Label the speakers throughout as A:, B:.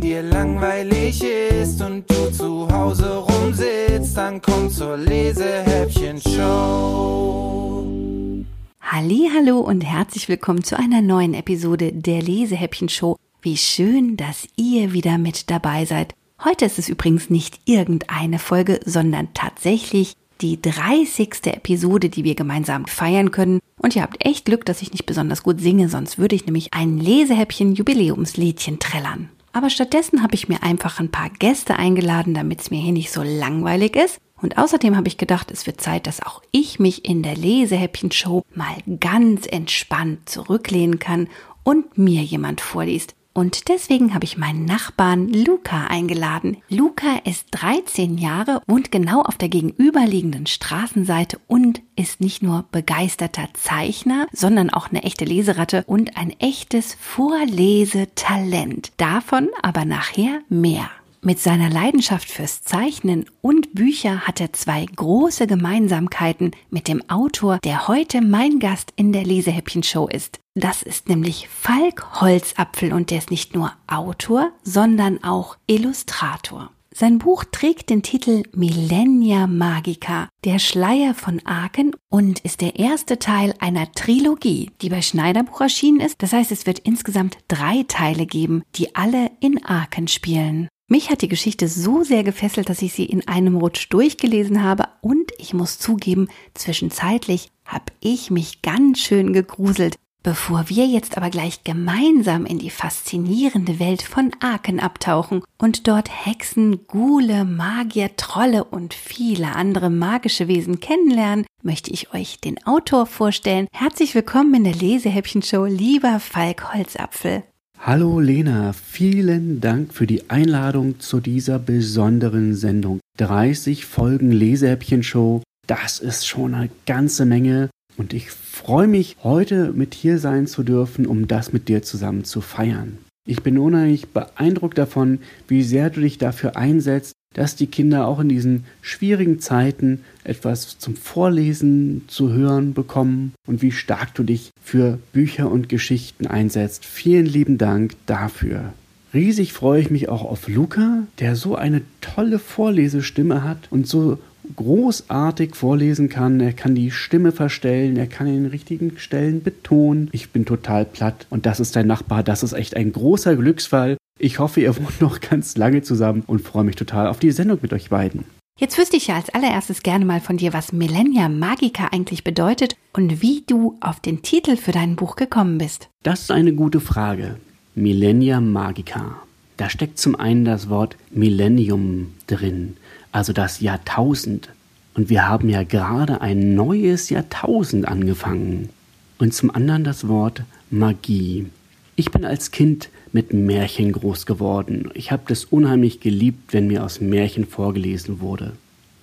A: Dir langweilig ist und du zu Hause rumsitzt, dann komm zur Lesehäppchen-Show.
B: Hallo und herzlich willkommen zu einer neuen Episode der Lesehäppchen-Show. Wie schön, dass ihr wieder mit dabei seid. Heute ist es übrigens nicht irgendeine Folge, sondern tatsächlich die 30. Episode, die wir gemeinsam feiern können. Und ihr habt echt Glück, dass ich nicht besonders gut singe, sonst würde ich nämlich ein Lesehäppchen Jubiläumsliedchen trällern. Aber stattdessen habe ich mir einfach ein paar Gäste eingeladen, damit es mir hier nicht so langweilig ist. Und außerdem habe ich gedacht, es wird Zeit, dass auch ich mich in der Lesehäppchen-Show mal ganz entspannt zurücklehnen kann und mir jemand vorliest. Und deswegen habe ich meinen Nachbarn Luca eingeladen. Luca ist 13 Jahre, wohnt genau auf der gegenüberliegenden Straßenseite und ist nicht nur begeisterter Zeichner, sondern auch eine echte Leseratte und ein echtes Vorlesetalent. Davon aber nachher mehr. Mit seiner Leidenschaft fürs Zeichnen und Bücher hat er zwei große Gemeinsamkeiten mit dem Autor, der heute mein Gast in der Lesehäppchen-Show ist. Das ist nämlich Falk Holzapfel und der ist nicht nur Autor, sondern auch Illustrator. Sein Buch trägt den Titel Millennia Magica, der Schleier von Aachen und ist der erste Teil einer Trilogie, die bei Schneiderbuch erschienen ist. Das heißt, es wird insgesamt drei Teile geben, die alle in Aachen spielen. Mich hat die Geschichte so sehr gefesselt, dass ich sie in einem Rutsch durchgelesen habe und ich muss zugeben, zwischenzeitlich habe ich mich ganz schön gegruselt. Bevor wir jetzt aber gleich gemeinsam in die faszinierende Welt von Aken abtauchen und dort Hexen, Gule, Magier, Trolle und viele andere magische Wesen kennenlernen, möchte ich euch den Autor vorstellen. Herzlich willkommen in der Lesehäppchen-Show, lieber Falk Holzapfel.
C: Hallo Lena, vielen Dank für die Einladung zu dieser besonderen Sendung. 30 Folgen Lesehäppchen-Show, das ist schon eine ganze Menge und ich freue mich, heute mit hier sein zu dürfen, um das mit dir zusammen zu feiern. Ich bin unheimlich beeindruckt davon, wie sehr du dich dafür einsetzt, dass die Kinder auch in diesen schwierigen Zeiten etwas zum Vorlesen zu hören bekommen und wie stark du dich für Bücher und Geschichten einsetzt. Vielen lieben Dank dafür. Riesig freue ich mich auch auf Luca, der so eine tolle Vorlesestimme hat und so großartig vorlesen kann. Er kann die Stimme verstellen, er kann in den richtigen Stellen betonen. Ich bin total platt und das ist dein Nachbar. Das ist echt ein großer Glücksfall. Ich hoffe, ihr wohnt noch ganz lange zusammen und freue mich total auf die Sendung mit euch beiden.
B: Jetzt wüsste ich ja als allererstes gerne mal von dir, was Millennia Magica eigentlich bedeutet und wie du auf den Titel für dein Buch gekommen bist.
C: Das ist eine gute Frage. Millennia Magica. Da steckt zum einen das Wort Millennium drin, also das Jahrtausend. Und wir haben ja gerade ein neues Jahrtausend angefangen. Und zum anderen das Wort Magie. Ich bin als Kind mit Märchen groß geworden. Ich habe das unheimlich geliebt, wenn mir aus Märchen vorgelesen wurde.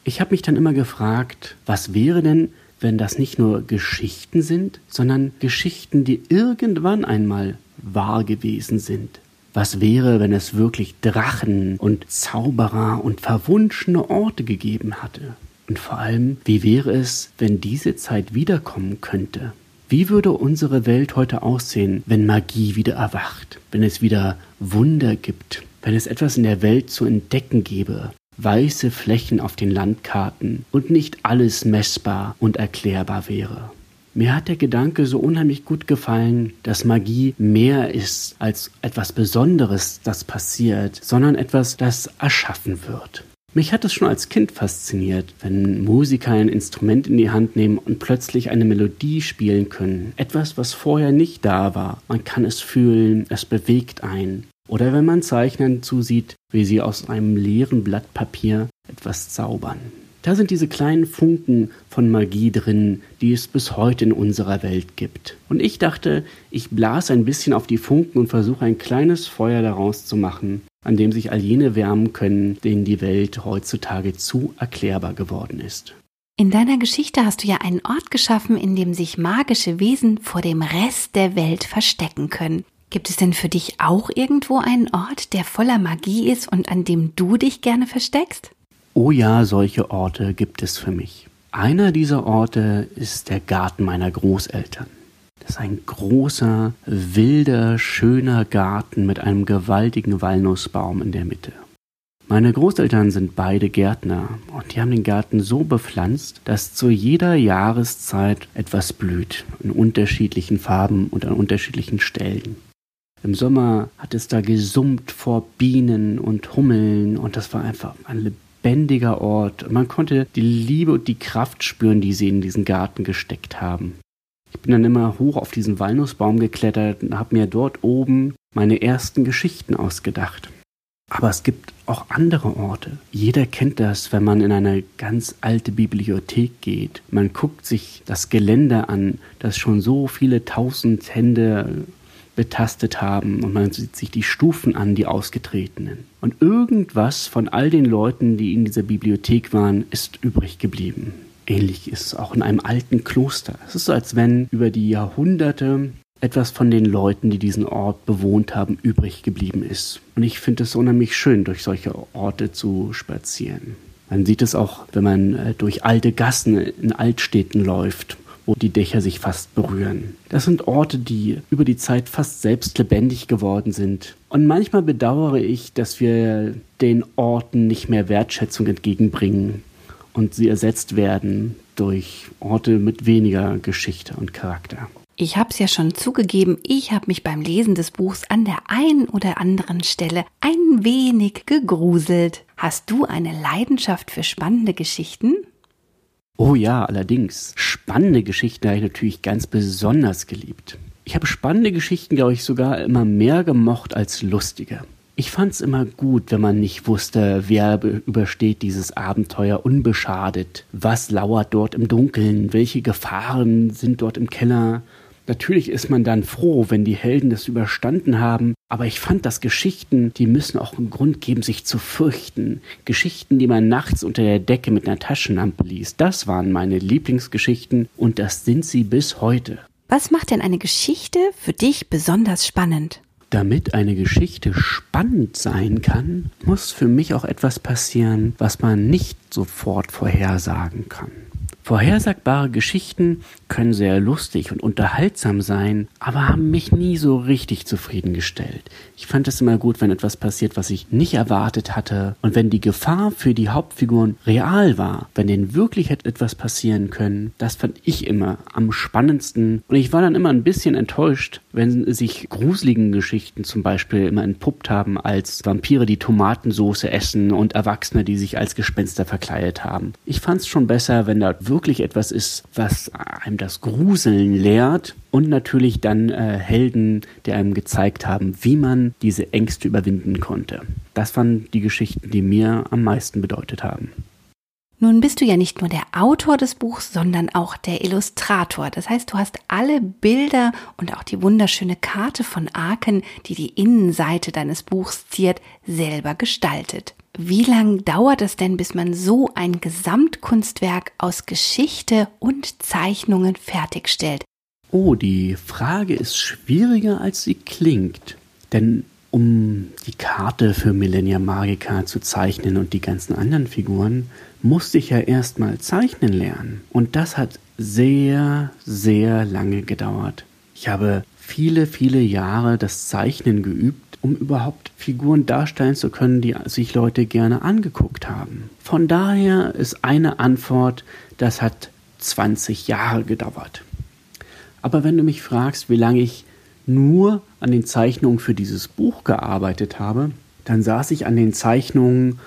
C: Ich habe mich dann immer gefragt, was wäre denn, wenn das nicht nur Geschichten sind, sondern Geschichten, die irgendwann einmal wahr gewesen sind. Was wäre, wenn es wirklich Drachen und Zauberer und verwunschene Orte gegeben hatte? Und vor allem, wie wäre es, wenn diese Zeit wiederkommen könnte? Wie würde unsere Welt heute aussehen, wenn Magie wieder erwacht, wenn es wieder Wunder gibt, wenn es etwas in der Welt zu entdecken gäbe, weiße Flächen auf den Landkarten und nicht alles messbar und erklärbar wäre? Mir hat der Gedanke so unheimlich gut gefallen, dass Magie mehr ist als etwas Besonderes, das passiert, sondern etwas, das erschaffen wird. Mich hat es schon als Kind fasziniert, wenn Musiker ein Instrument in die Hand nehmen und plötzlich eine Melodie spielen können. Etwas, was vorher nicht da war. Man kann es fühlen, es bewegt einen. Oder wenn man Zeichnern zusieht, wie sie aus einem leeren Blatt Papier etwas zaubern. Da sind diese kleinen Funken von Magie drin, die es bis heute in unserer Welt gibt. Und ich dachte, ich blase ein bisschen auf die Funken und versuche ein kleines Feuer daraus zu machen, an dem sich all jene wärmen können, denen die Welt heutzutage zu erklärbar geworden ist.
B: In deiner Geschichte hast du ja einen Ort geschaffen, in dem sich magische Wesen vor dem Rest der Welt verstecken können. Gibt es denn für dich auch irgendwo einen Ort, der voller Magie ist und an dem du dich gerne versteckst?
C: Oh ja, solche Orte gibt es für mich. Einer dieser Orte ist der Garten meiner Großeltern. Das ist ein großer, wilder, schöner Garten mit einem gewaltigen Walnussbaum in der Mitte. Meine Großeltern sind beide Gärtner und die haben den Garten so bepflanzt, dass zu jeder Jahreszeit etwas blüht, in unterschiedlichen Farben und an unterschiedlichen Stellen. Im Sommer hat es da gesummt vor Bienen und Hummeln und das war einfach ein lebendiger Ort. Man konnte die Liebe und die Kraft spüren, die sie in diesen Garten gesteckt haben. Ich bin dann immer hoch auf diesen Walnussbaum geklettert und habe mir dort oben meine ersten Geschichten ausgedacht. Aber es gibt auch andere Orte. Jeder kennt das, wenn man in eine ganz alte Bibliothek geht. Man guckt sich das Geländer an, das schon so viele tausend Hände betastet haben und man sieht sich die Stufen an, die ausgetretenen. Und irgendwas von all den Leuten, die in dieser Bibliothek waren, ist übrig geblieben. Ähnlich ist es auch in einem alten Kloster. Es ist so, als wenn über die Jahrhunderte etwas von den Leuten, die diesen Ort bewohnt haben, übrig geblieben ist. Und ich finde es unheimlich schön, durch solche Orte zu spazieren. Man sieht es auch, wenn man äh, durch alte Gassen in Altstädten läuft, wo die Dächer sich fast berühren. Das sind Orte, die über die Zeit fast selbst lebendig geworden sind. Und manchmal bedauere ich, dass wir den Orten nicht mehr Wertschätzung entgegenbringen und sie ersetzt werden durch Orte mit weniger Geschichte und Charakter.
B: Ich habe es ja schon zugegeben, ich habe mich beim Lesen des Buchs an der einen oder anderen Stelle ein wenig gegruselt. Hast du eine Leidenschaft für spannende Geschichten?
C: Oh ja, allerdings. Spannende Geschichten habe ich natürlich ganz besonders geliebt. Ich habe spannende Geschichten, glaube ich, sogar immer mehr gemocht als lustige. Ich fand es immer gut, wenn man nicht wusste, wer übersteht dieses Abenteuer unbeschadet. Was lauert dort im Dunkeln? Welche Gefahren sind dort im Keller? Natürlich ist man dann froh, wenn die Helden das überstanden haben, aber ich fand, dass Geschichten, die müssen auch einen Grund geben, sich zu fürchten. Geschichten, die man nachts unter der Decke mit einer Taschenlampe liest, das waren meine Lieblingsgeschichten und das sind sie bis heute.
B: Was macht denn eine Geschichte für dich besonders spannend?
C: Damit eine Geschichte spannend sein kann, muss für mich auch etwas passieren, was man nicht sofort vorhersagen kann. Vorhersagbare Geschichten können sehr lustig und unterhaltsam sein, aber haben mich nie so richtig zufriedengestellt. Ich fand es immer gut, wenn etwas passiert, was ich nicht erwartet hatte und wenn die Gefahr für die Hauptfiguren real war, wenn denen wirklich etwas passieren können. Das fand ich immer am spannendsten und ich war dann immer ein bisschen enttäuscht, wenn sich gruseligen Geschichten zum Beispiel immer entpuppt haben als Vampire, die Tomatensoße essen und Erwachsene, die sich als Gespenster verkleidet haben. Ich fand es schon besser, wenn da wirklich wirklich etwas ist, was einem das Gruseln lehrt und natürlich dann äh, Helden, die einem gezeigt haben, wie man diese Ängste überwinden konnte. Das waren die Geschichten, die mir am meisten bedeutet haben.
B: Nun bist du ja nicht nur der Autor des Buchs, sondern auch der Illustrator. Das heißt, du hast alle Bilder und auch die wunderschöne Karte von Aken, die die Innenseite deines Buchs ziert, selber gestaltet. Wie lange dauert es denn, bis man so ein Gesamtkunstwerk aus Geschichte und Zeichnungen fertigstellt?
C: Oh, die Frage ist schwieriger, als sie klingt. Denn um die Karte für Millennia Magica zu zeichnen und die ganzen anderen Figuren, musste ich ja erstmal zeichnen lernen. Und das hat sehr, sehr lange gedauert. Ich habe viele, viele Jahre das Zeichnen geübt um überhaupt Figuren darstellen zu können, die sich Leute gerne angeguckt haben. Von daher ist eine Antwort, das hat 20 Jahre gedauert. Aber wenn du mich fragst, wie lange ich nur an den Zeichnungen für dieses Buch gearbeitet habe, dann saß ich an den Zeichnungen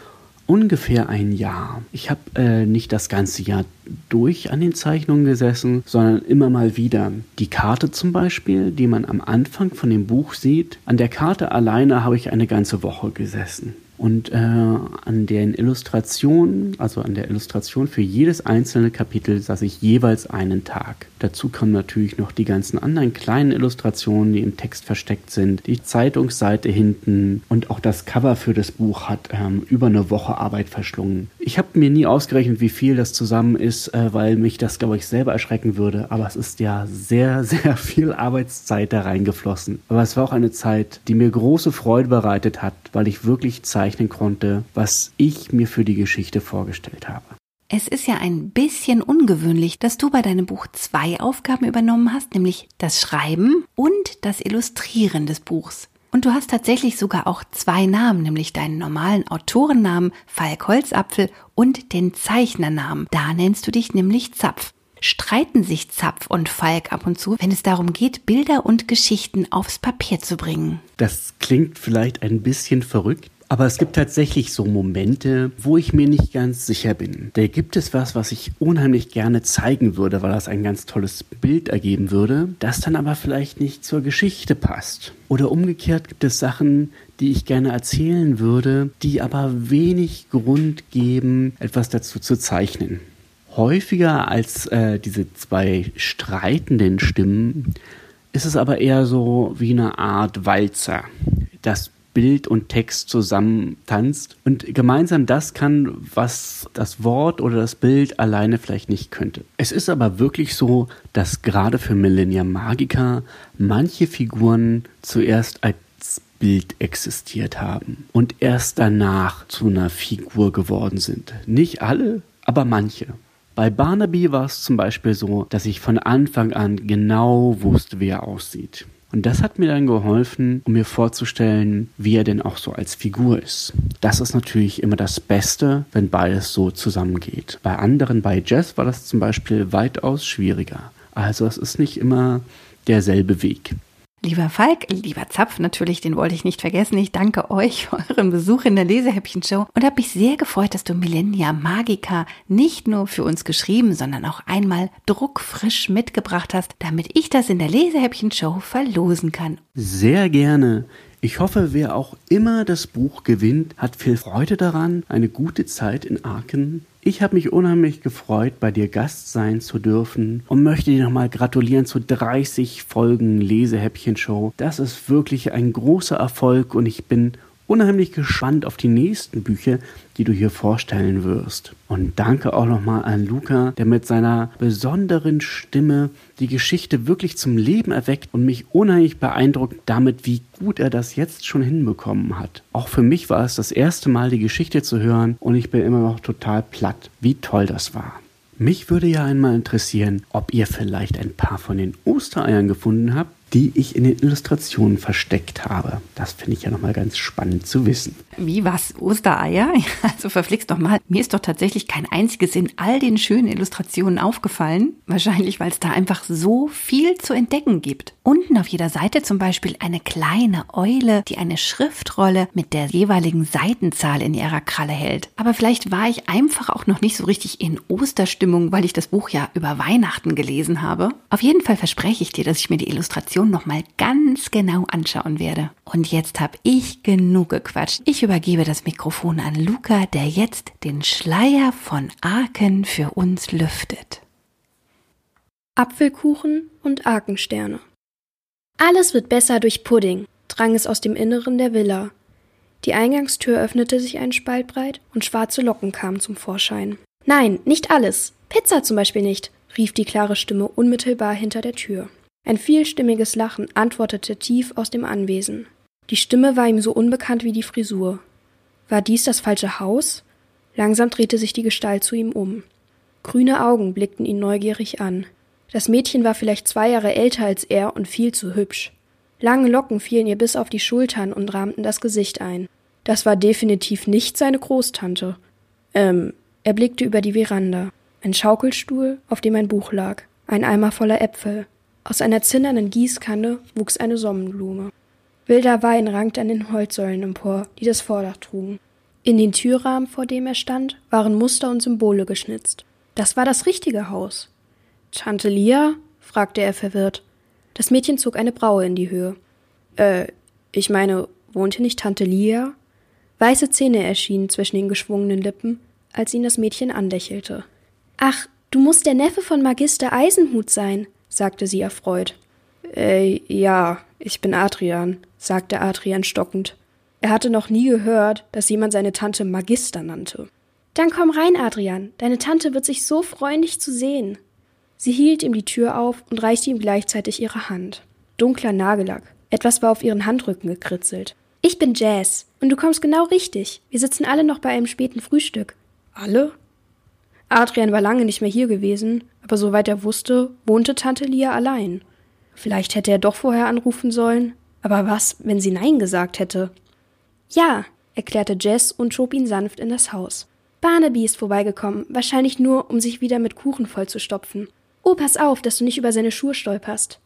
C: ungefähr ein Jahr. Ich habe äh, nicht das ganze Jahr durch an den Zeichnungen gesessen, sondern immer mal wieder. Die Karte zum Beispiel, die man am Anfang von dem Buch sieht, an der Karte alleine habe ich eine ganze Woche gesessen. Und äh, an den Illustrationen, also an der Illustration für jedes einzelne Kapitel, saß ich jeweils einen Tag. Dazu kommen natürlich noch die ganzen anderen kleinen Illustrationen, die im Text versteckt sind, die Zeitungsseite hinten und auch das Cover für das Buch hat ähm, über eine Woche Arbeit verschlungen. Ich habe mir nie ausgerechnet, wie viel das zusammen ist, äh, weil mich das, glaube ich, selber erschrecken würde. Aber es ist ja sehr, sehr viel Arbeitszeit da reingeflossen. Aber es war auch eine Zeit, die mir große Freude bereitet hat, weil ich wirklich zeichnen konnte, was ich mir für die Geschichte vorgestellt habe.
B: Es ist ja ein bisschen ungewöhnlich, dass du bei deinem Buch zwei Aufgaben übernommen hast, nämlich das Schreiben und das Illustrieren des Buchs. Und du hast tatsächlich sogar auch zwei Namen, nämlich deinen normalen Autorennamen Falk Holzapfel und den Zeichnernamen. Da nennst du dich nämlich Zapf. Streiten sich Zapf und Falk ab und zu, wenn es darum geht, Bilder und Geschichten aufs Papier zu bringen.
C: Das klingt vielleicht ein bisschen verrückt, aber es gibt tatsächlich so Momente, wo ich mir nicht ganz sicher bin. Da gibt es was, was ich unheimlich gerne zeigen würde, weil das ein ganz tolles Bild ergeben würde, das dann aber vielleicht nicht zur Geschichte passt. Oder umgekehrt gibt es Sachen, die ich gerne erzählen würde, die aber wenig Grund geben, etwas dazu zu zeichnen. Häufiger als äh, diese zwei streitenden Stimmen ist es aber eher so wie eine Art Walzer. Das Bild und Text zusammen tanzt. Und gemeinsam das kann, was das Wort oder das Bild alleine vielleicht nicht könnte. Es ist aber wirklich so, dass gerade für Millennia Magica manche Figuren zuerst als Bild existiert haben und erst danach zu einer Figur geworden sind. Nicht alle, aber manche. Bei Barnaby war es zum Beispiel so, dass ich von Anfang an genau wusste, wie er aussieht. Und das hat mir dann geholfen, um mir vorzustellen, wie er denn auch so als Figur ist. Das ist natürlich immer das Beste, wenn beides so zusammengeht. Bei anderen, bei Jazz war das zum Beispiel weitaus schwieriger. Also es ist nicht immer derselbe Weg.
B: Lieber Falk, lieber Zapf, natürlich, den wollte ich nicht vergessen. Ich danke euch für euren Besuch in der Lesehäppchen-Show und habe mich sehr gefreut, dass du Millennia Magica nicht nur für uns geschrieben, sondern auch einmal druckfrisch mitgebracht hast, damit ich das in der Lesehäppchen-Show verlosen kann.
C: Sehr gerne. Ich hoffe, wer auch immer das Buch gewinnt, hat viel Freude daran, eine gute Zeit in Aachen. Ich habe mich unheimlich gefreut, bei dir Gast sein zu dürfen und möchte dir nochmal gratulieren zu 30 Folgen Lesehäppchen-Show. Das ist wirklich ein großer Erfolg und ich bin unheimlich gespannt auf die nächsten Bücher, die du hier vorstellen wirst. Und danke auch nochmal an Luca, der mit seiner besonderen Stimme die Geschichte wirklich zum Leben erweckt und mich unheimlich beeindruckt damit, wie gut er das jetzt schon hinbekommen hat. Auch für mich war es das erste Mal, die Geschichte zu hören und ich bin immer noch total platt, wie toll das war. Mich würde ja einmal interessieren, ob ihr vielleicht ein paar von den Ostereiern gefunden habt, die ich in den Illustrationen versteckt habe. Das finde ich ja nochmal ganz spannend zu wissen.
B: Wie was? Ostereier? Also verflixt doch mal. Mir ist doch tatsächlich kein einziges in all den schönen Illustrationen aufgefallen. Wahrscheinlich, weil es da einfach so viel zu entdecken gibt. Unten auf jeder Seite zum Beispiel eine kleine Eule, die eine Schriftrolle mit der jeweiligen Seitenzahl in ihrer Kralle hält. Aber vielleicht war ich einfach auch noch nicht so richtig in Osterstimmung, weil ich das Buch ja über Weihnachten gelesen habe. Auf jeden Fall verspreche ich dir, dass ich mir die Illustration nochmal ganz genau anschauen werde. Und jetzt habe ich genug gequatscht. Ich übergebe das Mikrofon an Luca, der jetzt den Schleier von Aken für uns lüftet.
D: Apfelkuchen und Akensterne. Alles wird besser durch Pudding, drang es aus dem Inneren der Villa. Die Eingangstür öffnete sich einen Spalt breit und schwarze Locken kamen zum Vorschein. Nein, nicht alles. Pizza zum Beispiel nicht, rief die klare Stimme unmittelbar hinter der Tür. Ein vielstimmiges Lachen antwortete tief aus dem Anwesen. Die Stimme war ihm so unbekannt wie die Frisur. War dies das falsche Haus? Langsam drehte sich die Gestalt zu ihm um. Grüne Augen blickten ihn neugierig an. Das Mädchen war vielleicht zwei Jahre älter als er und viel zu hübsch. Lange Locken fielen ihr bis auf die Schultern und rahmten das Gesicht ein. Das war definitiv nicht seine Großtante. Ähm, er blickte über die Veranda. Ein Schaukelstuhl, auf dem ein Buch lag, ein Eimer voller Äpfel. Aus einer zinnernen Gießkanne wuchs eine Sonnenblume. Wilder Wein rankte an den Holzsäulen empor, die das Vordach trugen. In den Türrahmen, vor dem er stand, waren Muster und Symbole geschnitzt. Das war das richtige Haus. Tante Lia? fragte er verwirrt. Das Mädchen zog eine Braue in die Höhe. Äh, ich meine, wohnt hier nicht Tante Lia? Weiße Zähne erschienen zwischen den geschwungenen Lippen, als ihn das Mädchen anlächelte. Ach, du musst der Neffe von Magister Eisenhut sein, sagte sie erfreut. Äh, ja, ich bin Adrian, sagte Adrian stockend. Er hatte noch nie gehört, dass jemand seine Tante Magister nannte. Dann komm rein, Adrian. Deine Tante wird sich so freuen, dich zu sehen. Sie hielt ihm die Tür auf und reichte ihm gleichzeitig ihre Hand. Dunkler Nagellack. Etwas war auf ihren Handrücken gekritzelt. Ich bin Jazz. Und du kommst genau richtig. Wir sitzen alle noch bei einem späten Frühstück. Alle? Adrian war lange nicht mehr hier gewesen, aber soweit er wusste, wohnte Tante Lia allein. Vielleicht hätte er doch vorher anrufen sollen. Aber was, wenn sie Nein gesagt hätte? Ja, erklärte Jess und schob ihn sanft in das Haus. Barnaby ist vorbeigekommen, wahrscheinlich nur, um sich wieder mit Kuchen vollzustopfen. Oh, pass auf, dass du nicht über seine Schuhe stolperst.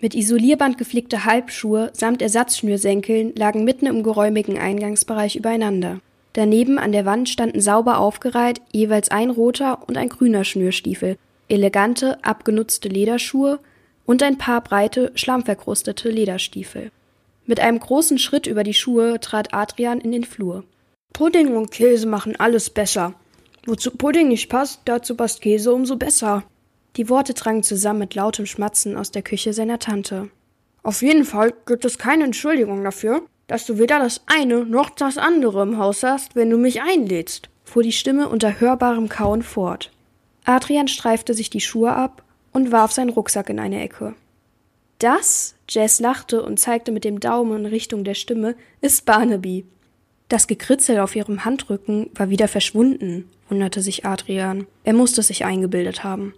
D: Mit Isolierband geflickte Halbschuhe samt Ersatzschnürsenkeln lagen mitten im geräumigen Eingangsbereich übereinander. Daneben an der Wand standen sauber aufgereiht jeweils ein roter und ein grüner Schnürstiefel, elegante, abgenutzte Lederschuhe und ein paar breite, schlammverkrustete Lederstiefel. Mit einem großen Schritt über die Schuhe trat Adrian in den Flur. Pudding und Käse machen alles besser. Wozu Pudding nicht passt, dazu passt Käse umso besser. Die Worte drangen zusammen mit lautem Schmatzen aus der Küche seiner Tante. Auf jeden Fall gibt es keine Entschuldigung dafür, dass du weder das eine noch das andere im Haus hast, wenn du mich einlädst, fuhr die Stimme unter hörbarem Kauen fort. Adrian streifte sich die Schuhe ab und warf seinen Rucksack in eine Ecke. Das, Jess lachte und zeigte mit dem Daumen in Richtung der Stimme, ist Barnaby. Das Gekritzel auf ihrem Handrücken war wieder verschwunden, wunderte sich Adrian. Er musste sich eingebildet haben.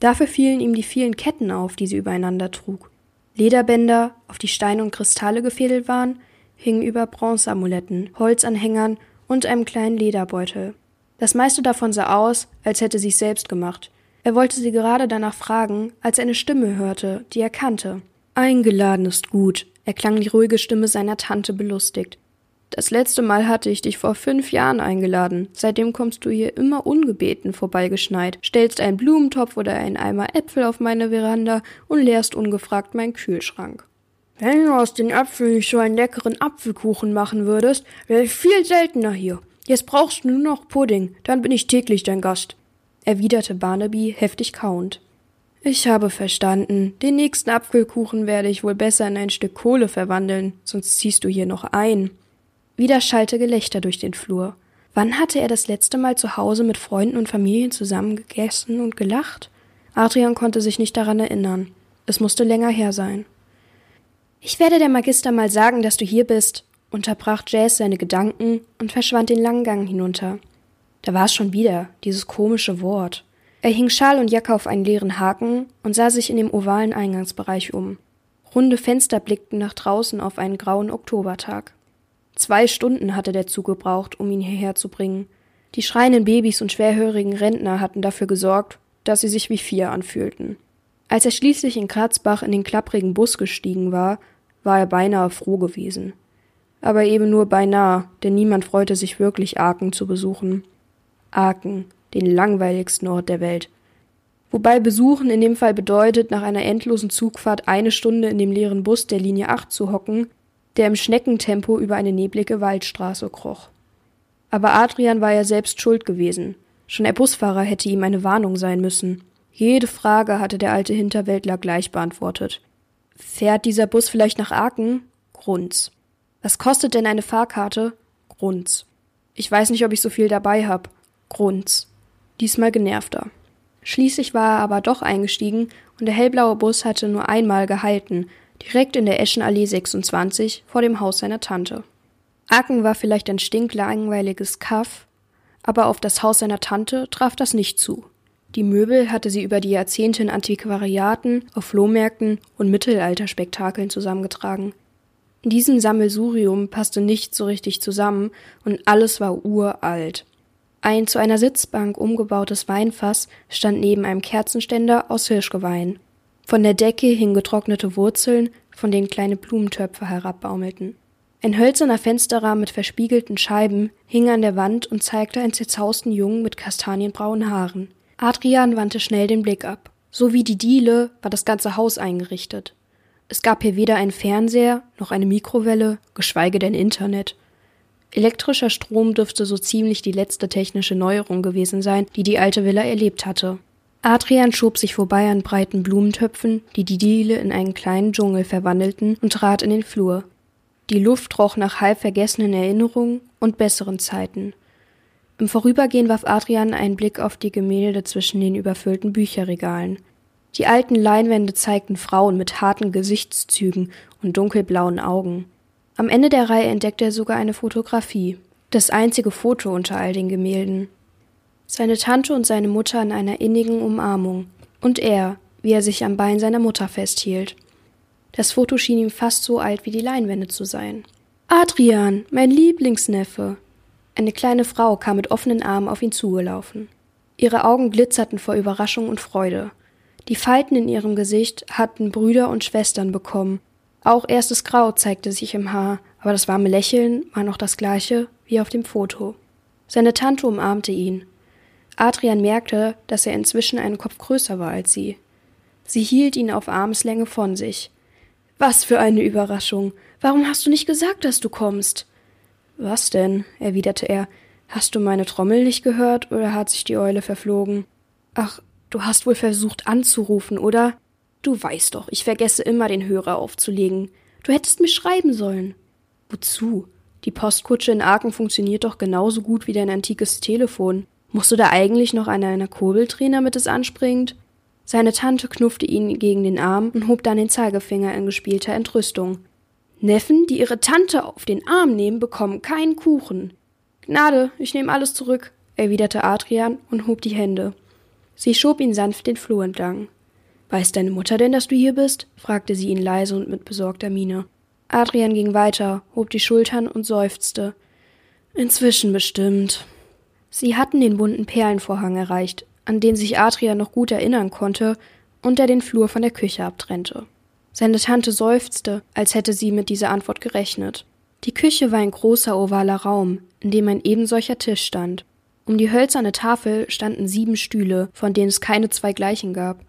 D: Dafür fielen ihm die vielen Ketten auf, die sie übereinander trug. Lederbänder, auf die Steine und Kristalle gefädelt waren, hingen über Bronzeamuletten, Holzanhängern und einem kleinen Lederbeutel. Das meiste davon sah aus, als hätte sie es selbst gemacht. Er wollte sie gerade danach fragen, als er eine Stimme hörte, die er kannte. Eingeladen ist gut, erklang die ruhige Stimme seiner Tante belustigt. Das letzte Mal hatte ich dich vor fünf Jahren eingeladen. Seitdem kommst du hier immer ungebeten vorbeigeschneit, stellst einen Blumentopf oder einen Eimer Äpfel auf meine Veranda und leerst ungefragt meinen Kühlschrank. Wenn du aus den Äpfeln nicht so einen leckeren Apfelkuchen machen würdest, wäre ich viel seltener hier. Jetzt brauchst du nur noch Pudding, dann bin ich täglich dein Gast, erwiderte Barnaby heftig kauend. Ich habe verstanden. Den nächsten Apfelkuchen werde ich wohl besser in ein Stück Kohle verwandeln, sonst ziehst du hier noch ein. Wieder schallte Gelächter durch den Flur. Wann hatte er das letzte Mal zu Hause mit Freunden und Familien zusammen gegessen und gelacht? Adrian konnte sich nicht daran erinnern. Es musste länger her sein. Ich werde der Magister mal sagen, dass du hier bist, unterbrach Jazz seine Gedanken und verschwand den langen Gang hinunter. Da war es schon wieder, dieses komische Wort. Er hing Schal und Jacke auf einen leeren Haken und sah sich in dem ovalen Eingangsbereich um. Runde Fenster blickten nach draußen auf einen grauen Oktobertag. Zwei Stunden hatte der Zug gebraucht, um ihn hierher zu bringen. Die schreienden Babys und schwerhörigen Rentner hatten dafür gesorgt, dass sie sich wie vier anfühlten. Als er schließlich in Kratzbach in den klapprigen Bus gestiegen war, war er beinahe froh gewesen. Aber eben nur beinahe, denn niemand freute sich wirklich, Aachen zu besuchen. Aachen, den langweiligsten Ort der Welt. Wobei Besuchen in dem Fall bedeutet, nach einer endlosen Zugfahrt eine Stunde in dem leeren Bus der Linie 8 zu hocken der im Schneckentempo über eine neblige Waldstraße kroch. Aber Adrian war ja selbst schuld gewesen. Schon der Busfahrer hätte ihm eine Warnung sein müssen. Jede Frage hatte der alte Hinterwäldler gleich beantwortet. Fährt dieser Bus vielleicht nach Aachen? Grunz. Was kostet denn eine Fahrkarte? Grunz. Ich weiß nicht, ob ich so viel dabei hab. Grunz. Diesmal genervter. Schließlich war er aber doch eingestiegen und der hellblaue Bus hatte nur einmal gehalten, direkt in der Eschenallee 26 vor dem Haus seiner Tante. Aachen war vielleicht ein stinklangweiliges Kaff, aber auf das Haus seiner Tante traf das nicht zu. Die Möbel hatte sie über die Jahrzehnte in Antiquariaten, auf Flohmärkten und Mittelalterspektakeln zusammengetragen. In diesem Sammelsurium passte nichts so richtig zusammen und alles war uralt. Ein zu einer Sitzbank umgebautes Weinfass stand neben einem Kerzenständer aus Hirschgeweih. Von der Decke hingen getrocknete Wurzeln, von denen kleine Blumentöpfe herabbaumelten. Ein hölzerner Fensterrahmen mit verspiegelten Scheiben hing an der Wand und zeigte einen zerzausten Jungen mit kastanienbraunen Haaren. Adrian wandte schnell den Blick ab. So wie die Diele war das ganze Haus eingerichtet. Es gab hier weder einen Fernseher noch eine Mikrowelle, geschweige denn Internet. Elektrischer Strom dürfte so ziemlich die letzte technische Neuerung gewesen sein, die die alte Villa erlebt hatte. Adrian schob sich vorbei an breiten Blumentöpfen, die die Diele in einen kleinen Dschungel verwandelten, und trat in den Flur. Die Luft roch nach halb vergessenen Erinnerungen und besseren Zeiten. Im Vorübergehen warf Adrian einen Blick auf die Gemälde zwischen den überfüllten Bücherregalen. Die alten Leinwände zeigten Frauen mit harten Gesichtszügen und dunkelblauen Augen. Am Ende der Reihe entdeckte er sogar eine Fotografie, das einzige Foto unter all den Gemälden. seine Tante und seine Mutter in einer innigen Umarmung, und er, wie er sich am Bein seiner Mutter festhielt. Das Foto schien ihm fast so alt wie die Leinwände zu sein. Adrian, mein Lieblingsneffe. Eine kleine Frau kam mit offenen Armen auf ihn zugelaufen. Ihre Augen glitzerten vor Überraschung und Freude. Die Falten in ihrem Gesicht hatten Brüder und Schwestern bekommen. Auch erstes Grau zeigte sich im Haar, aber das warme Lächeln war noch das gleiche wie auf dem Foto. Seine Tante umarmte ihn. Adrian merkte, dass er inzwischen einen Kopf größer war als sie. Sie hielt ihn auf Armslänge von sich. Was für eine Überraschung. Warum hast du nicht gesagt, dass du kommst? Was denn? erwiderte er. Hast du meine Trommel nicht gehört oder hat sich die Eule verflogen? Ach, du hast wohl versucht anzurufen, oder? Du weißt doch, ich vergesse immer den Hörer aufzulegen. Du hättest mir schreiben sollen. Wozu? Die Postkutsche in Aachen funktioniert doch genauso gut wie dein antikes Telefon. Musst du da eigentlich noch an einer Kurbel drehen, damit es anspringt? Seine Tante knuffte ihn gegen den Arm und hob dann den Zeigefinger in gespielter Entrüstung. Neffen, die ihre Tante auf den Arm nehmen, bekommen keinen Kuchen. Gnade, ich nehme alles zurück, erwiderte Adrian und hob die Hände. Sie schob ihn sanft den Flur entlang. Weiß deine Mutter denn, dass du hier bist? fragte sie ihn leise und mit besorgter Miene. Adrian ging weiter, hob die Schultern und seufzte. Inzwischen bestimmt. Sie hatten den bunten Perlenvorhang erreicht, an den sich Adrian noch gut erinnern konnte und der den Flur von der Küche abtrennte. Seine Tante seufzte, als hätte sie mit dieser Antwort gerechnet. Die Küche war ein großer ovaler Raum, in dem ein ebensolcher Tisch stand. Um die hölzerne Tafel standen sieben Stühle, von denen es keine zwei gleichen gab.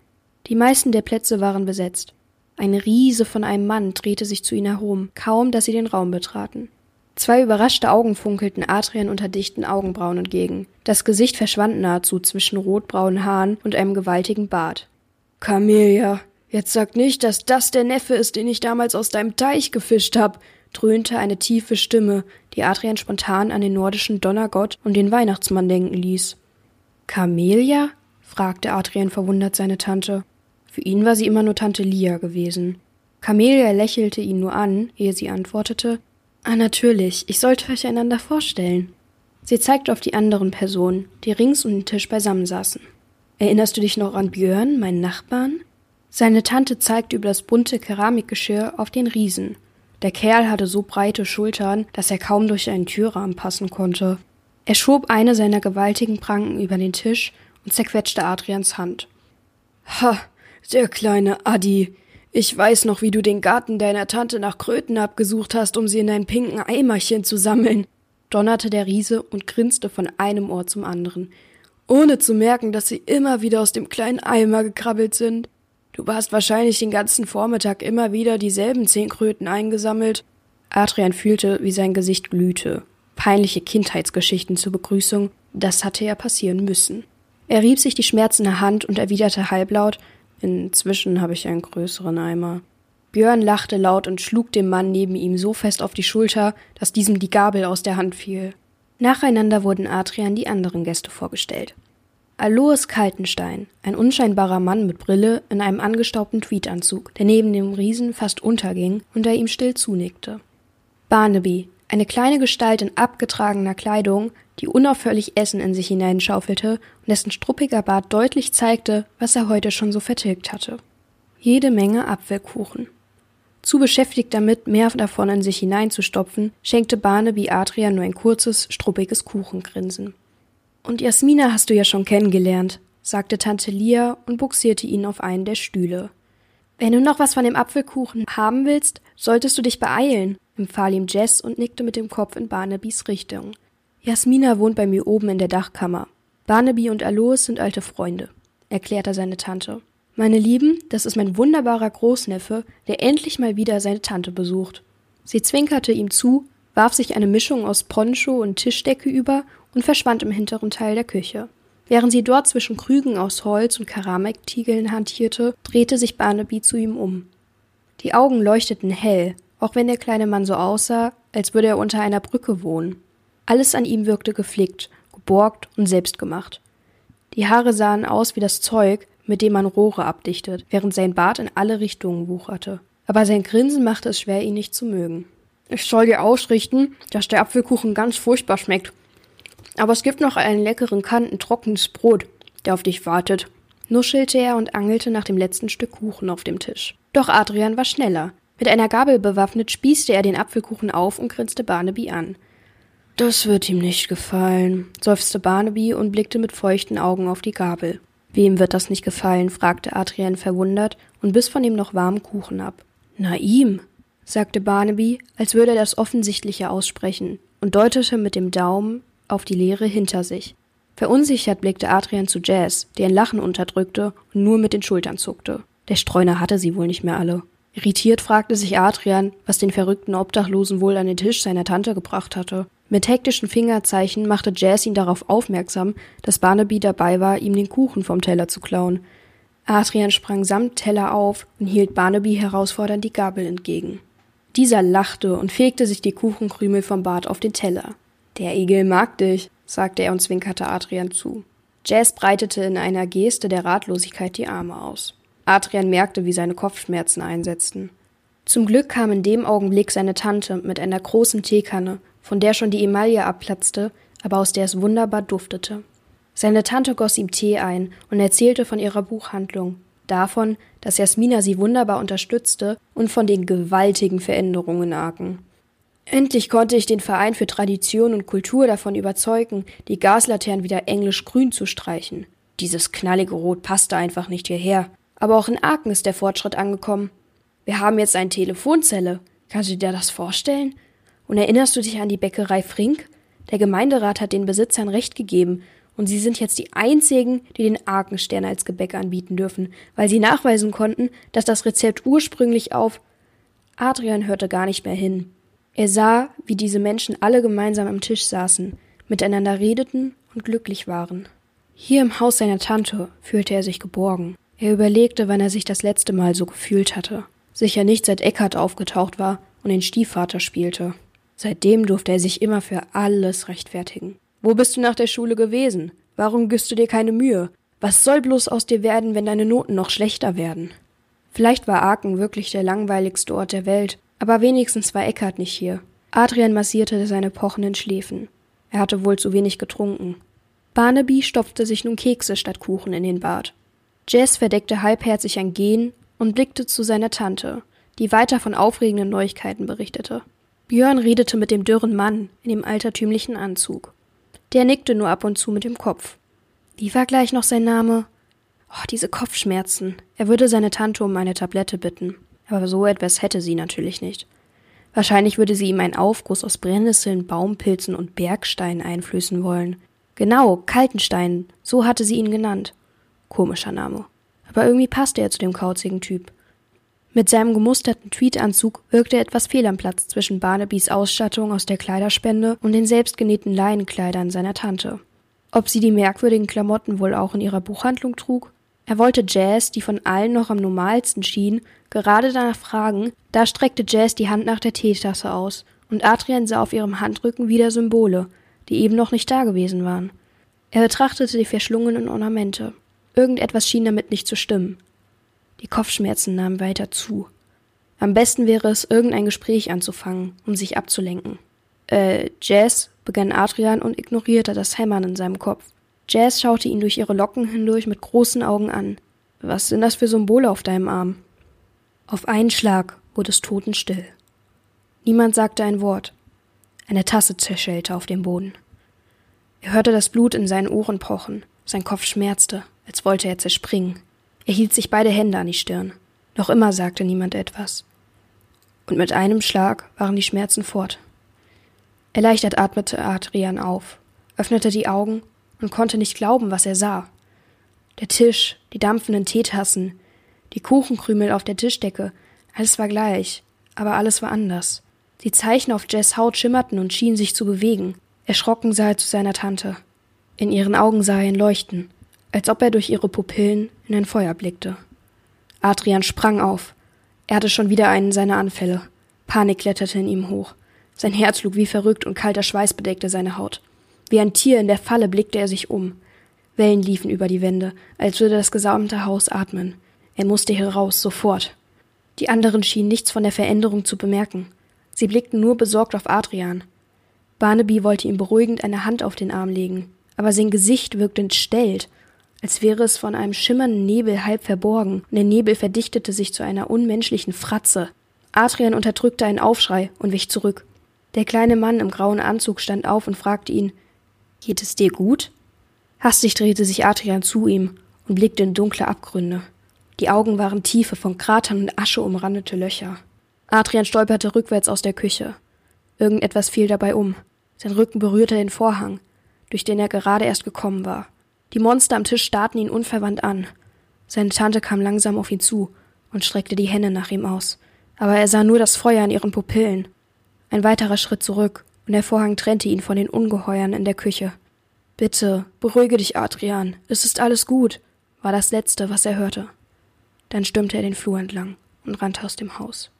D: Die meisten der Plätze waren besetzt. Eine Riese von einem Mann drehte sich zu ihnen herum, kaum dass sie den Raum betraten. Zwei überraschte Augen funkelten Adrian unter dichten Augenbrauen entgegen. Das Gesicht verschwand nahezu zwischen rotbraunen Haaren und einem gewaltigen Bart. Camelia, jetzt sag nicht, dass das der Neffe ist, den ich damals aus deinem Teich gefischt hab, dröhnte eine tiefe Stimme, die Adrian spontan an den nordischen Donnergott und den Weihnachtsmann denken ließ. Camelia? fragte Adrian verwundert seine Tante. Für ihn war sie immer nur Tante Lia gewesen. Camelia lächelte ihn nur an, ehe sie antwortete Ah, natürlich, ich sollte euch einander vorstellen. Sie zeigte auf die anderen Personen, die rings um den Tisch beisammen saßen. Erinnerst du dich noch an Björn, meinen Nachbarn? Seine Tante zeigte über das bunte Keramikgeschirr auf den Riesen, der Kerl hatte so breite Schultern, dass er kaum durch einen Türrahmen passen konnte. Er schob eine seiner gewaltigen Pranken über den Tisch und zerquetschte Adrians Hand. Ha, der kleine Adi. Ich weiß noch, wie du den Garten deiner Tante nach Kröten abgesucht hast, um sie in ein pinken Eimerchen zu sammeln, donnerte der Riese und grinste von einem Ohr zum anderen, ohne zu merken, dass sie immer wieder aus dem kleinen Eimer gekrabbelt sind. Du hast wahrscheinlich den ganzen Vormittag immer wieder dieselben zehn Kröten eingesammelt. Adrian fühlte, wie sein Gesicht glühte. Peinliche Kindheitsgeschichten zur Begrüßung, das hatte ja passieren müssen. Er rieb sich die schmerzende Hand und erwiderte halblaut, inzwischen habe ich einen größeren Eimer. Björn lachte laut und schlug dem Mann neben ihm so fest auf die Schulter, dass diesem die Gabel aus der Hand fiel. Nacheinander wurden Adrian die anderen Gäste vorgestellt. Alois Kaltenstein, ein unscheinbarer Mann mit Brille in einem angestaubten Tweedanzug, der neben dem Riesen fast unterging und der ihm still zunickte. Barnaby, eine kleine Gestalt in abgetragener Kleidung, die unaufhörlich Essen in sich hineinschaufelte und dessen struppiger Bart deutlich zeigte, was er heute schon so vertilgt hatte. Jede Menge Apfelkuchen. Zu beschäftigt damit, mehr davon in sich hineinzustopfen, schenkte Barnaby Adrian nur ein kurzes, struppiges Kuchengrinsen. Und Jasmina hast du ja schon kennengelernt, sagte Tante Lia und buxierte ihn auf einen der Stühle. Wenn du noch was von dem Apfelkuchen haben willst, solltest du dich beeilen, empfahl ihm Jess und nickte mit dem Kopf in Barnabys Richtung. Jasmina wohnt bei mir oben in der Dachkammer. Barnaby und Alois sind alte Freunde, erklärte seine Tante. Meine Lieben, das ist mein wunderbarer Großneffe, der endlich mal wieder seine Tante besucht. Sie zwinkerte ihm zu, warf sich eine Mischung aus Poncho und Tischdecke über und verschwand im hinteren Teil der Küche. Während sie dort zwischen Krügen aus Holz und Keramiktiegeln hantierte, drehte sich Barnaby zu ihm um. Die Augen leuchteten hell, auch wenn der kleine Mann so aussah, als würde er unter einer Brücke wohnen. Alles an ihm wirkte gepflegt, geborgt und selbstgemacht. Die Haare sahen aus wie das Zeug, mit dem man Rohre abdichtet, während sein Bart in alle Richtungen wucherte. Aber sein Grinsen machte es schwer, ihn nicht zu mögen. Ich soll dir ausrichten, dass der Apfelkuchen ganz furchtbar schmeckt, Aber es gibt noch einen leckeren Kanten trockenes Brot, der auf dich wartet, nuschelte er und angelte nach dem letzten Stück Kuchen auf dem Tisch. Doch Adrian war schneller. Mit einer Gabel bewaffnet spießte er den Apfelkuchen auf und grinste Barnaby an. Das wird ihm nicht gefallen, seufzte Barnaby und blickte mit feuchten Augen auf die Gabel. Wem wird das nicht gefallen? fragte Adrian verwundert und biss von ihm noch warmen Kuchen ab. Na ihm, sagte Barnaby, als würde er das Offensichtliche aussprechen und deutete mit dem Daumen auf die Leere hinter sich. Verunsichert blickte Adrian zu Jazz, der ein Lachen unterdrückte und nur mit den Schultern zuckte. Der Streuner hatte sie wohl nicht mehr alle. Irritiert fragte sich Adrian, was den verrückten Obdachlosen wohl an den Tisch seiner Tante gebracht hatte. Mit hektischen Fingerzeichen machte Jazz ihn darauf aufmerksam, dass Barnaby dabei war, ihm den Kuchen vom Teller zu klauen. Adrian sprang samt Teller auf und hielt Barnaby herausfordernd die Gabel entgegen. Dieser lachte und fegte sich die Kuchenkrümel vom Bart auf den Teller. Der Igel mag dich, sagte er und zwinkerte Adrian zu. Jazz breitete in einer Geste der Ratlosigkeit die Arme aus. Adrian merkte, wie seine Kopfschmerzen einsetzten. Zum Glück kam in dem Augenblick seine Tante mit einer großen Teekanne, von der schon die Emaille abplatzte, aber aus der es wunderbar duftete. Seine Tante goss ihm Tee ein und erzählte von ihrer Buchhandlung, davon, dass Jasmina sie wunderbar unterstützte und von den gewaltigen Veränderungen in. Endlich konnte ich den Verein für Tradition und Kultur davon überzeugen, die Gaslaternen wieder englisch-grün zu streichen. Dieses knallige Rot passte einfach nicht hierher. Aber auch in Aachen ist der Fortschritt angekommen. Wir haben jetzt eine Telefonzelle. Kannst du dir das vorstellen? Und erinnerst du dich an die Bäckerei Frink? Der Gemeinderat hat den Besitzern Recht gegeben und sie sind jetzt die einzigen, die den Arkenstern als Gebäck anbieten dürfen, weil sie nachweisen konnten, dass das Rezept ursprünglich auf Adrian hörte gar nicht mehr hin. Er sah, wie diese Menschen alle gemeinsam am Tisch saßen, miteinander redeten und glücklich waren. Hier im Haus seiner Tante fühlte er sich geborgen. Er überlegte, wann er sich das letzte Mal so gefühlt hatte. Sicher nicht seit Eckart aufgetaucht war und den Stiefvater spielte. Seitdem durfte er sich immer für alles rechtfertigen. Wo bist du nach der Schule gewesen? Warum gibst du dir keine Mühe? Was soll bloß aus dir werden, wenn deine Noten noch schlechter werden? Vielleicht war Aachen wirklich der langweiligste Ort der Welt, aber wenigstens war Eckart nicht hier. Adrian massierte seine pochenden Schläfen. Er hatte wohl zu wenig getrunken. Barnaby stopfte sich nun Kekse statt Kuchen in den Bart. Jess verdeckte halbherzig ein Gehen und blickte zu seiner Tante, die weiter von aufregenden Neuigkeiten berichtete. Björn redete mit dem dürren Mann in dem altertümlichen Anzug. Der nickte nur ab und zu mit dem Kopf. Wie war gleich noch sein Name? Oh, diese Kopfschmerzen. Er würde seine Tante um eine Tablette bitten aber so etwas hätte sie natürlich nicht. Wahrscheinlich würde sie ihm einen Aufguss aus Brennnesseln, Baumpilzen und Bergsteinen einflößen wollen. Genau, Kaltenstein, so hatte sie ihn genannt. Komischer Name. Aber irgendwie passte er zu dem kauzigen Typ. Mit seinem gemusterten Tweedanzug wirkte er etwas fehl am Platz zwischen Barnabys Ausstattung aus der Kleiderspende und den selbstgenähten Leinenkleidern seiner Tante. Ob sie die merkwürdigen Klamotten wohl auch in ihrer Buchhandlung trug? Er wollte Jazz, die von allen noch am normalsten schien, gerade danach fragen, da streckte Jazz die Hand nach der Teetasse aus, und Adrian sah auf ihrem Handrücken wieder Symbole, die eben noch nicht da gewesen waren. Er betrachtete die verschlungenen Ornamente. Irgendetwas schien damit nicht zu stimmen. Die Kopfschmerzen nahmen weiter zu. Am besten wäre es, irgendein Gespräch anzufangen, um sich abzulenken. Äh, Jazz, begann Adrian und ignorierte das Hämmern in seinem Kopf. Jazz schaute ihn durch ihre Locken hindurch mit großen Augen an. Was sind das für Symbole auf deinem Arm? Auf einen Schlag wurde es totenstill. Niemand sagte ein Wort. Eine Tasse zerschellte auf dem Boden. Er hörte das Blut in seinen Ohren pochen. Sein Kopf schmerzte, als wollte er zerspringen. Er hielt sich beide Hände an die Stirn. Noch immer sagte niemand etwas. Und mit einem Schlag waren die Schmerzen fort. Erleichtert atmete Adrian auf, öffnete die Augen und konnte nicht glauben, was er sah. Der Tisch, die dampfenden Teetassen, die Kuchenkrümel auf der Tischdecke, alles war gleich, aber alles war anders. Die Zeichen auf Jess Haut schimmerten und schienen sich zu bewegen. Erschrocken sah er zu seiner Tante. In ihren Augen sah er ihn leuchten, als ob er durch ihre Pupillen in ein Feuer blickte. Adrian sprang auf. Er hatte schon wieder einen seiner Anfälle. Panik kletterte in ihm hoch. Sein Herz schlug wie verrückt und kalter Schweiß bedeckte seine Haut. Wie ein Tier in der Falle blickte er sich um. Wellen liefen über die Wände, als würde das gesamte Haus atmen. Er musste hier raus, sofort. Die anderen schienen nichts von der Veränderung zu bemerken. Sie blickten nur besorgt auf Adrian. Barnaby wollte ihm beruhigend eine Hand auf den Arm legen, aber sein Gesicht wirkte entstellt, als wäre es von einem schimmernden Nebel halb verborgen, und der Nebel verdichtete sich zu einer unmenschlichen Fratze. Adrian unterdrückte einen Aufschrei und wich zurück. Der kleine Mann im grauen Anzug stand auf und fragte ihn Geht es dir gut? Hastig drehte sich Adrian zu ihm und blickte in dunkle Abgründe. Die Augen waren tiefe, von Kratern und Asche umrandete Löcher. Adrian stolperte rückwärts aus der Küche. Irgendetwas fiel dabei um. Sein Rücken berührte den Vorhang, durch den er gerade erst gekommen war. Die Monster am Tisch starrten ihn unverwandt an. Seine Tante kam langsam auf ihn zu und streckte die Hände nach ihm aus. Aber er sah nur das Feuer in ihren Pupillen. Ein weiterer Schritt zurück, und der Vorhang trennte ihn von den Ungeheuern in der Küche. Bitte, beruhige dich, Adrian. Es ist alles gut, war das Letzte, was er hörte. Dann stürmte er den Flur entlang und rannte aus dem Haus.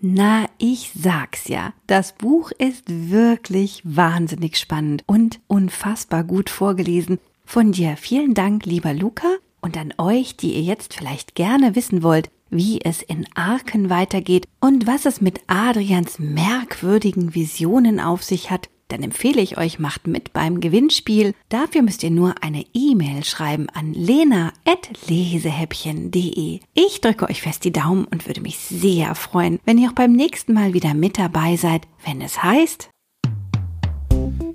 B: Na, ich sag's ja. Das Buch ist wirklich wahnsinnig spannend und unfassbar gut vorgelesen. Von dir vielen Dank, lieber Luca, und an euch, die ihr jetzt vielleicht gerne wissen wollt, wie es in Arken weitergeht und was es mit Adrians merkwürdigen Visionen auf sich hat, dann empfehle ich euch, macht mit beim Gewinnspiel. Dafür müsst ihr nur eine E-Mail schreiben an lena.lesehäppchen.de. Ich drücke euch fest die Daumen und würde mich sehr freuen, wenn ihr auch beim nächsten Mal wieder mit dabei seid, wenn es heißt.